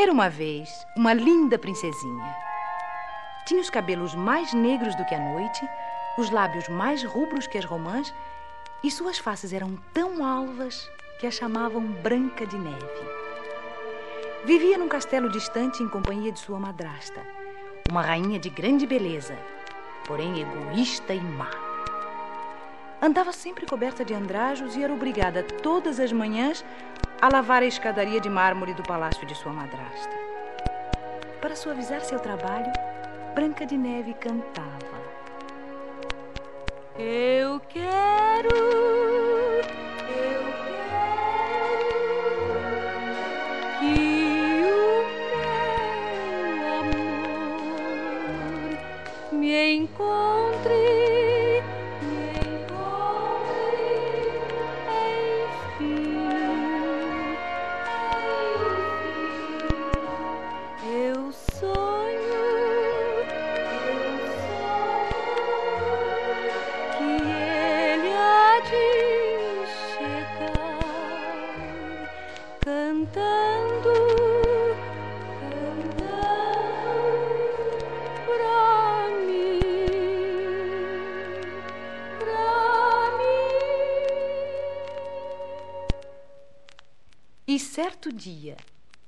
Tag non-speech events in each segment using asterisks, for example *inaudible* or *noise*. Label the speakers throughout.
Speaker 1: Era uma vez uma linda princesinha. Tinha os cabelos mais negros do que a noite, os lábios mais rubros que as romãs e suas faces eram tão alvas que a chamavam Branca de Neve. Vivia num castelo distante em companhia de sua madrasta, uma rainha de grande beleza, porém egoísta e má. Andava sempre coberta de andrajos e era obrigada todas as manhãs a lavar a escadaria de mármore do palácio de sua madrasta. Para suavizar seu trabalho, Branca de Neve cantava.
Speaker 2: Eu quero
Speaker 1: certo dia,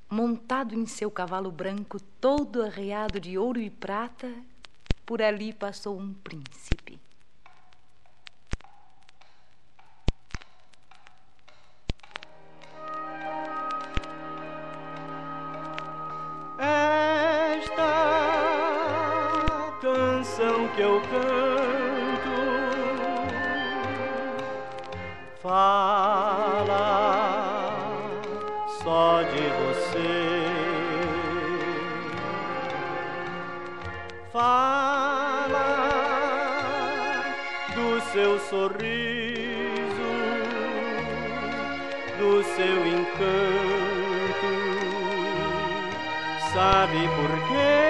Speaker 1: montado em seu cavalo branco, todo arreado de ouro e prata, por ali passou um príncipe.
Speaker 3: Fala só de você. Fala do seu sorriso, do seu encanto. Sabe por quê?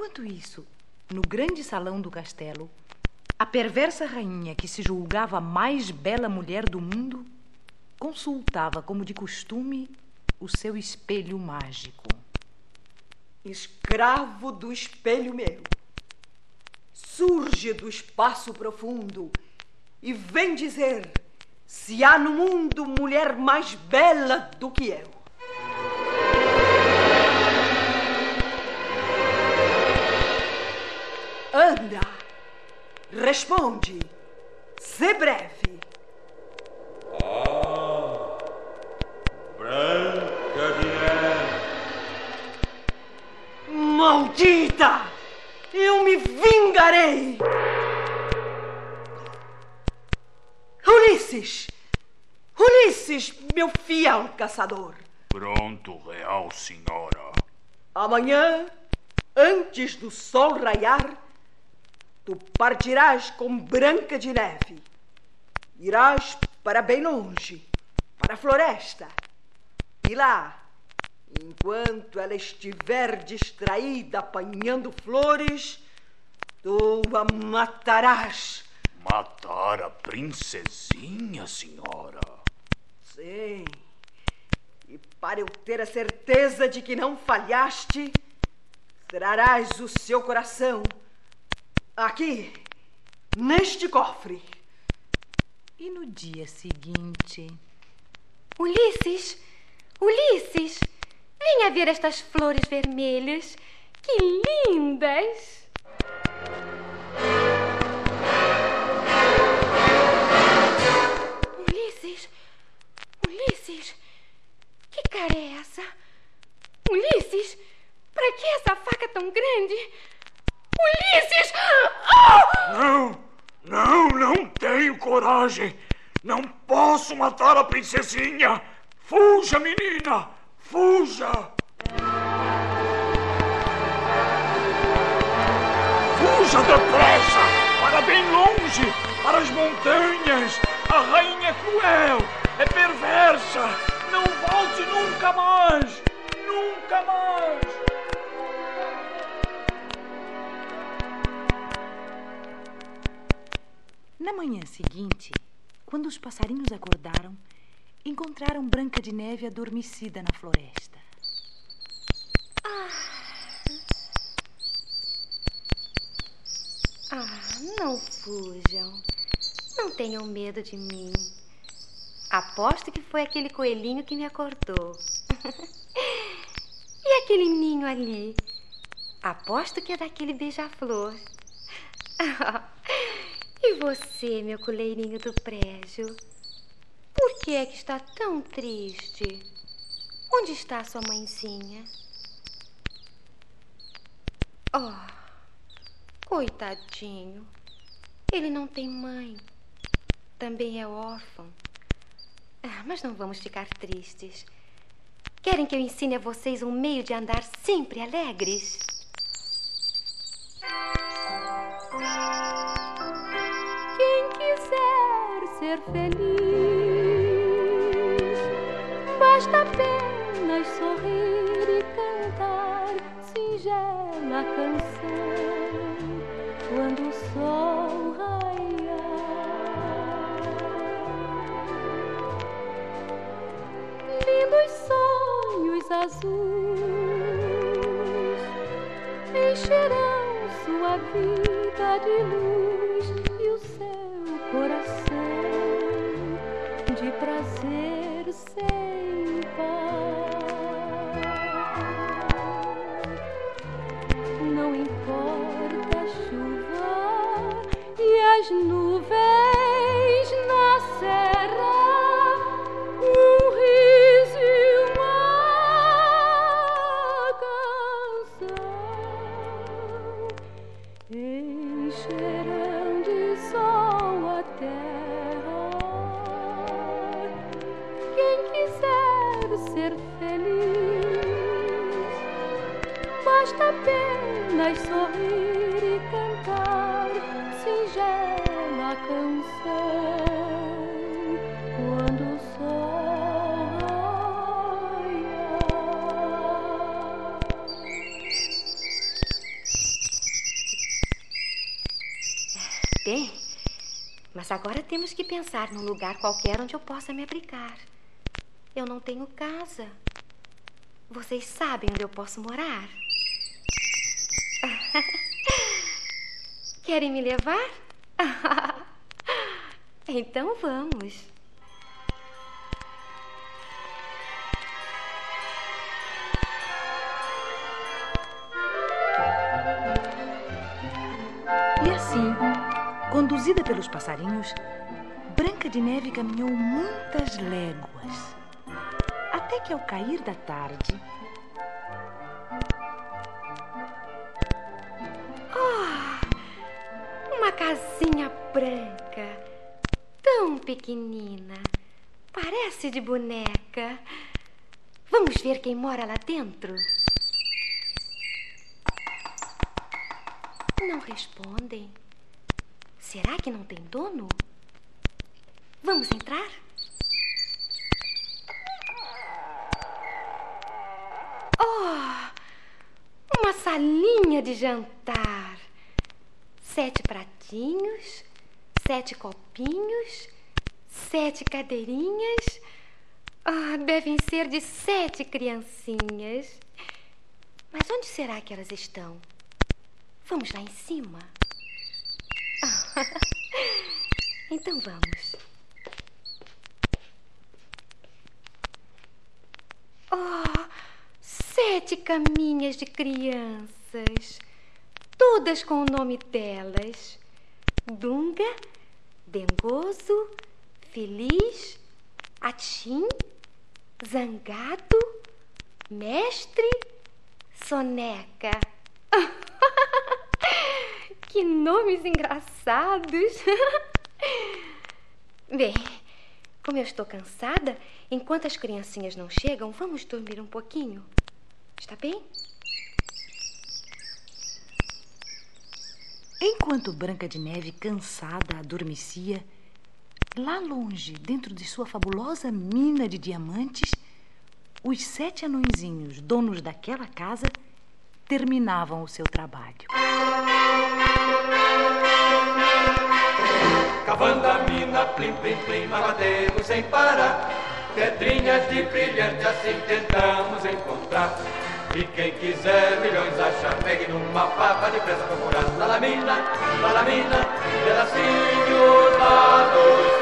Speaker 1: Enquanto isso, no grande salão do castelo, a perversa rainha, que se julgava a mais bela mulher do mundo, consultava, como de costume, o seu espelho mágico.
Speaker 4: Escravo do espelho meu, surge do espaço profundo e vem dizer se há no mundo mulher mais bela do que eu. Anda, responde, se breve.
Speaker 5: Ah, Branca de Neve.
Speaker 4: Maldita! Eu me vingarei! Ulisses! Ulisses, meu fiel caçador!
Speaker 6: Pronto, real senhora.
Speaker 4: Amanhã, antes do sol raiar, tu partirás com Branca de Neve. Irás para bem longe, para a floresta. E lá, enquanto ela estiver distraída apanhando flores, tu a matarás
Speaker 6: Matar a princesinha, senhora?
Speaker 4: Sim. E para eu ter a certeza de que não falhaste, trarás o seu coração aqui, neste cofre.
Speaker 1: E no dia seguinte.
Speaker 2: Ulisses! Ulisses! Venha ver estas flores vermelhas. Que lindas! Ulisses!
Speaker 7: Ulisses! Que cara é essa? Ulisses! Para que essa faca tão grande? Oh!
Speaker 6: Não, não, não tenho coragem. Não posso matar a princesinha. Fuja, menina, fuja. Fuja depressa, para bem longe, para as montanhas. A rainha é cruel, é perversa. Não volte nunca mais, nunca mais.
Speaker 1: Na manhã seguinte, quando os passarinhos acordaram, encontraram Branca de Neve adormecida na floresta.
Speaker 7: Ah, não fujam. Não tenham medo de mim. Aposto que foi aquele coelhinho que me acordou. *laughs* e aquele ninho ali? Aposto que é daquele beija-flor. *laughs* e você, meu coleirinho do prédio? Por que é que está tão triste? Onde está sua mãezinha? Oh, coitadinho. Ele não tem mãe. Também é órfão. Ah, mas não vamos ficar tristes. Querem que eu ensine a vocês um meio de andar sempre alegres? Ser feliz, basta apenas sorrir e cantar singela canção quando o sol raiar. Lindos sonhos azuis encherão sua vida de luz mas agora temos que pensar num lugar qualquer onde eu possa me abrigar. Eu não tenho casa. Vocês sabem onde eu posso morar? *laughs* Querem me levar? *laughs* então vamos.
Speaker 1: Passarinhos, Branca de Neve caminhou muitas léguas. Até que ao cair da tarde,
Speaker 7: Uma casinha branca, tão pequenina, parece de boneca. Vamos ver quem mora lá dentro? Não respondem. Será que não tem dono? Vamos entrar? Oh, uma salinha de jantar. Sete pratinhos, sete copinhos, sete cadeirinhas. Ah, devem ser de sete criancinhas. Mas onde será que elas estão? Vamos lá em cima? *laughs* então vamos. Oh, sete caminhas de crianças, todas com o nome delas: Dunga, Dengoso, Feliz, Atim, Zangado, Mestre, Soneca. Que nomes engraçados! *laughs* Bem, como eu estou cansada, enquanto as criancinhas não chegam, vamos dormir um pouquinho. Está bem?
Speaker 1: Enquanto Branca de Neve, cansada, adormecia, lá longe, dentro de sua fabulosa mina de diamantes, os sete anõezinhos, donos daquela casa, terminavam o seu trabalho.
Speaker 8: Cavando a mina, plim, plim, plim, magoademos sem parar. Pedrinhas de brilhante assim tentamos encontrar. E quem quiser milhões achar, pegue numa papa depressa procurar. Lá na mina, lá na mina, pedacinho lá do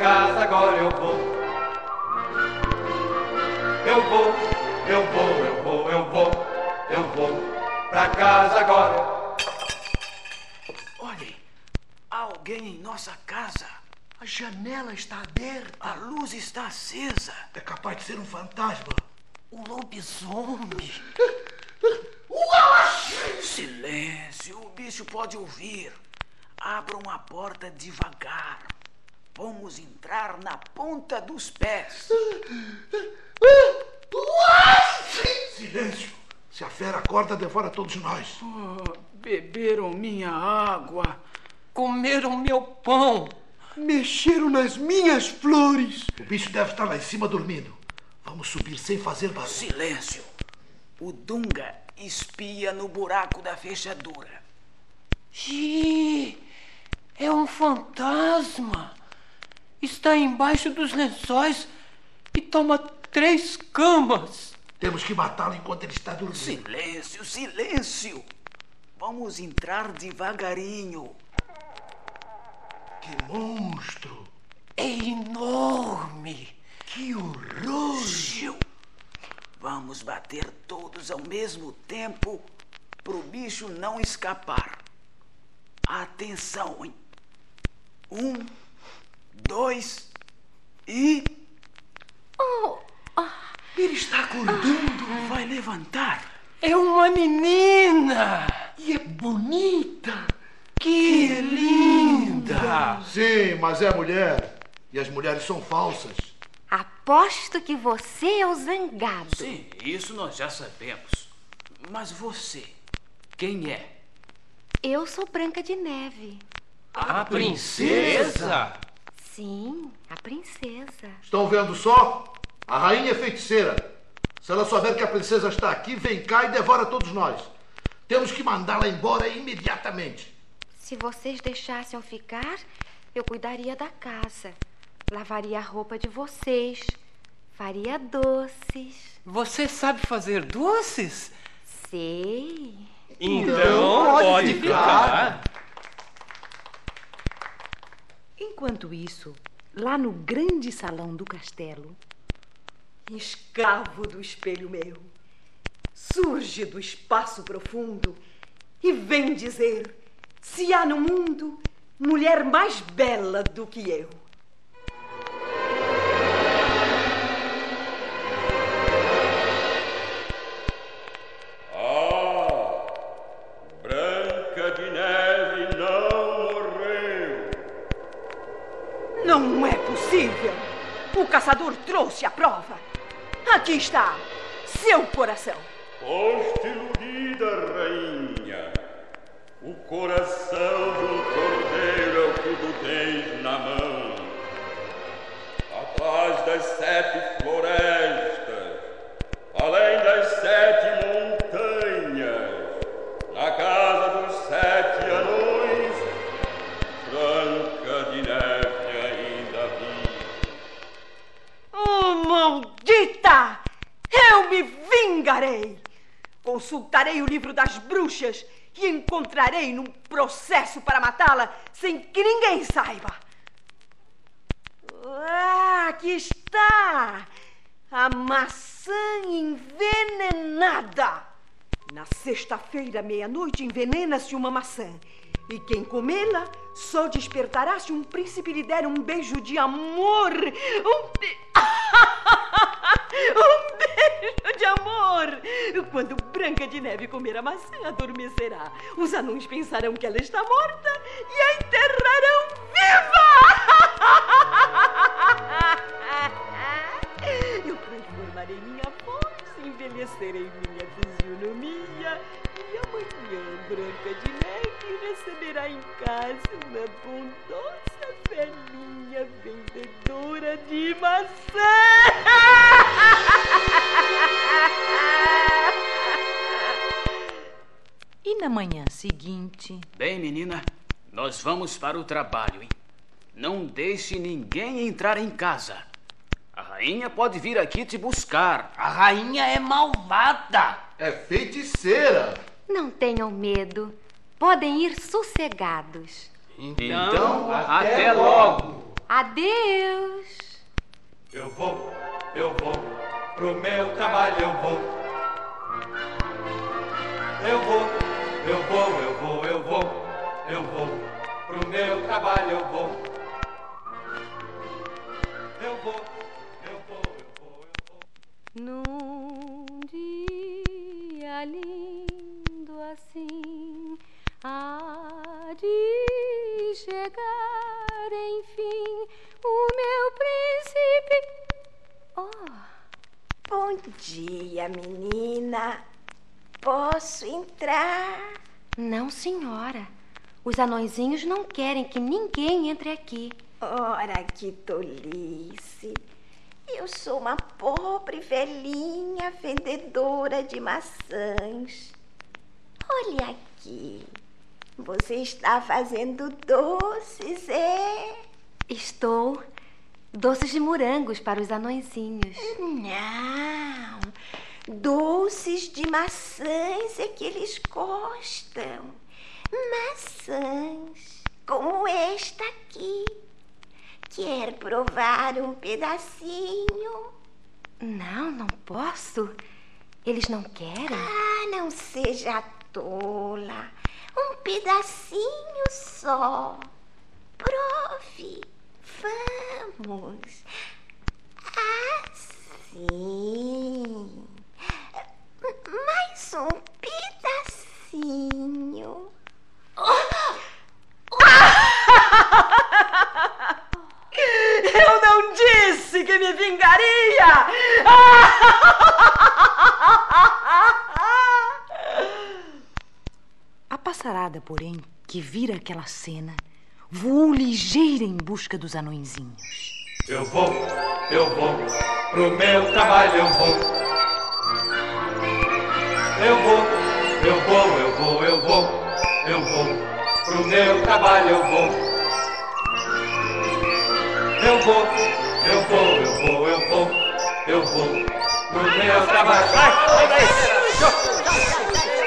Speaker 8: casa agora eu vou. Eu vou, eu vou, eu vou, eu vou, eu vou, pra casa agora.
Speaker 9: Olhem, há alguém em nossa casa. A janela está aberta. A luz está acesa.
Speaker 10: É capaz de ser um fantasma.
Speaker 9: Um lobisomem. *laughs* Silêncio, o bicho pode ouvir. Abram a porta devagar. Vamos entrar na ponta dos pés.
Speaker 10: Silêncio! Se a fera acorda, devora todos nós.
Speaker 9: Oh, beberam minha água. Comeram meu pão.
Speaker 10: Mexeram nas minhas flores. O bicho deve estar lá em cima dormindo. Vamos subir sem fazer barulho.
Speaker 9: Silêncio. O Dunga espia no buraco da fechadura.
Speaker 11: Ih, é um fantasma. Está embaixo dos lençóis e toma três camas.
Speaker 10: Temos que matá-lo enquanto ele está dormindo.
Speaker 9: Silêncio, silêncio. Vamos entrar devagarinho.
Speaker 10: Que monstro!
Speaker 11: É enorme.
Speaker 10: Que horror!
Speaker 9: Gil. Vamos bater todos ao mesmo tempo pro bicho não escapar. Atenção, hein? Um, dois e.
Speaker 7: Oh,
Speaker 10: Ele está acordando.
Speaker 9: Vai levantar.
Speaker 11: É uma menina.
Speaker 10: E é bonita.
Speaker 11: Que linda.
Speaker 10: Sim, mas é mulher. E as mulheres são falsas.
Speaker 7: aposto que você é o zangado.
Speaker 9: Sim, isso nós já sabemos. Mas você, quem é?
Speaker 7: Eu sou Branca de Neve.
Speaker 11: A princesa?
Speaker 7: Sim, a princesa.
Speaker 10: Estão vendo só? A rainha é feiticeira. Se ela souber que a princesa está aqui, vem cá e devora todos nós. Temos que mandá-la embora imediatamente.
Speaker 7: Se vocês deixassem eu ficar, eu cuidaria da casa. Lavaria a roupa de vocês. Faria doces.
Speaker 11: Você sabe fazer doces?
Speaker 7: Sei.
Speaker 11: Então pode ficar.
Speaker 1: Enquanto isso, lá no grande salão do castelo,
Speaker 4: Escravo do espelho meu, surge do espaço profundo e vem dizer se há no mundo mulher mais bela do que eu.
Speaker 8: Não
Speaker 4: é possível! O caçador trouxe a prova. Aqui está, seu coração.
Speaker 8: Foste iludida, rainha. O coração um cordeiro é o que tu tens na mão. A paz das sete florestas,
Speaker 4: Consultarei o livro das bruxas e encontrarei num processo para matá-la sem que ninguém saiba. Ah, aqui está! A maçã envenenada! Na sexta-feira, meia-noite, envenena-se uma maçã. E quem comê-la só despertará se um príncipe lhe der um beijo de amor. Um, be... *laughs* um beijo de amor. Quando Branca de Neve comer a maçã, adormecerá. Os anões pensarão que ela está morta e a enterrarão viva. *laughs* Eu transformarei minha voz, envelhecerei minha fisionomia e amanhã Branca de Neve receberá em casa uma bondosa vendedora de maçã.
Speaker 1: E na manhã seguinte.
Speaker 9: Bem, menina, nós vamos para o trabalho, hein? Não deixe ninguém entrar em casa. A rainha pode vir aqui te buscar.
Speaker 11: A rainha é malvada.
Speaker 10: É feiticeira.
Speaker 7: Não tenham medo. Podem ir sossegados.
Speaker 9: Então, até logo.
Speaker 7: Adeus.
Speaker 3: Eu vou, eu vou, pro meu trabalho eu vou. Eu vou, eu vou, eu vou, eu vou, eu vou, pro meu trabalho eu vou. Eu vou, eu vou, eu vou, eu vou.
Speaker 7: Num
Speaker 12: Bom dia, menina. Posso entrar?
Speaker 7: não, senhora. Os anõezinhos não querem que ninguém entre aqui.
Speaker 12: Ora, que tolice. Eu sou uma pobre velhinha vendedora de maçãs. Olha aqui. Você está fazendo doces, é?
Speaker 7: Estou. Doces de morangos para os anõezinhos.
Speaker 12: Não. Doces de maçãs é que eles gostam. Maçãs como esta aqui. Quer provar um pedacinho?
Speaker 7: Não, não posso. Eles não querem.
Speaker 12: Ah, não seja tola. Um pedacinho só. Prove. Vamos. Assim. Mais um pedacinho.
Speaker 4: Eu não disse que me vingaria!
Speaker 1: A passarada, porém, que vira aquela cena, voou ligeira em busca dos anõezinhos.
Speaker 3: Eu vou, eu vou, pro meu trabalho eu vou. Eu vou, eu vou, eu vou, eu vou, eu vou, pro meu trabalho eu vou. Eu vou, eu vou, eu vou, eu vou, eu vou, pro meu trabalho. Vai, vai,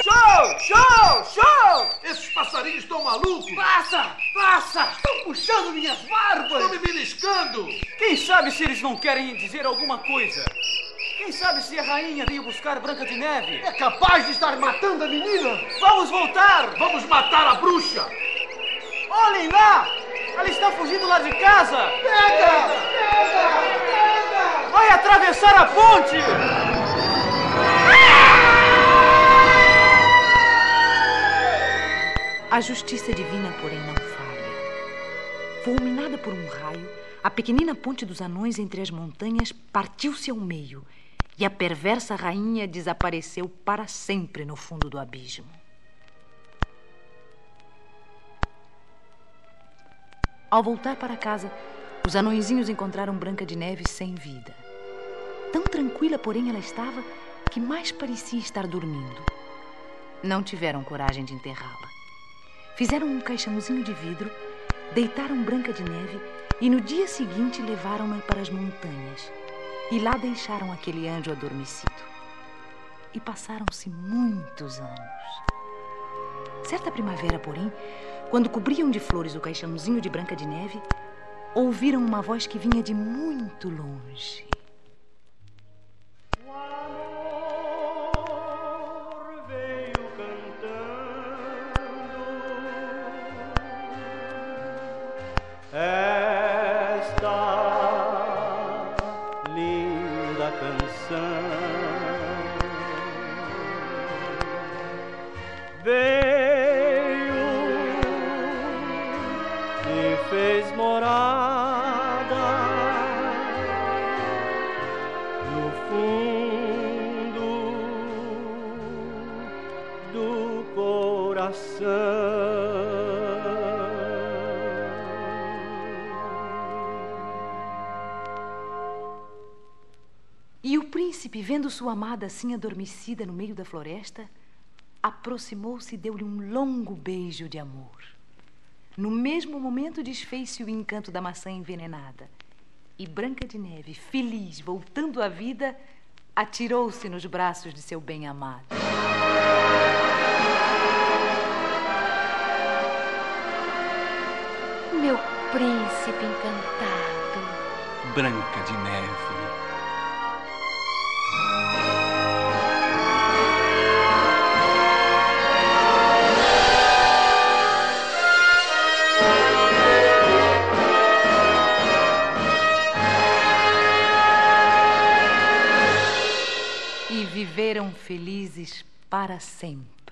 Speaker 6: Show! Show! Show!
Speaker 10: Esses passarinhos estão malucos?
Speaker 6: Passa! Passa! Estão puxando minhas barbas!
Speaker 10: Estão me beliscando!
Speaker 9: Quem sabe se eles não querem dizer alguma coisa? Quem sabe se a rainha veio buscar Branca de Neve?
Speaker 6: É capaz de estar matando a menina!
Speaker 9: Vamos voltar!
Speaker 10: Vamos matar a bruxa!
Speaker 9: Olhem lá! Ela está fugindo lá de casa!
Speaker 6: Pega! Pega! Pega!
Speaker 9: Vai atravessar a ponte!
Speaker 1: A justiça divina, porém, não falha. Fulminada por um raio, a pequenina ponte dos anões entre as montanhas partiu-se ao meio e a perversa rainha desapareceu para sempre no fundo do abismo. Ao voltar para casa, os anõezinhos encontraram Branca de Neve sem vida. Tão tranquila, porém, ela estava que mais parecia estar dormindo. Não tiveram coragem de enterrá-la. Fizeram um caixãozinho de vidro, deitaram Branca de Neve e no dia seguinte levaram-na para as montanhas. E lá deixaram aquele anjo adormecido. E passaram-se muitos anos. Certa primavera, porém, quando cobriam de flores o caixãozinho de Branca de Neve, ouviram uma voz que vinha de muito longe. Vendo sua amada assim adormecida no meio da floresta, aproximou-se e deu-lhe um longo beijo de amor. No mesmo momento desfez-se o encanto da maçã envenenada. E Branca de Neve, feliz, voltando à vida, atirou-se nos braços de seu bem-amado.
Speaker 7: Meu príncipe encantado.
Speaker 9: Branca de Neve.
Speaker 1: Viveram felizes para sempre.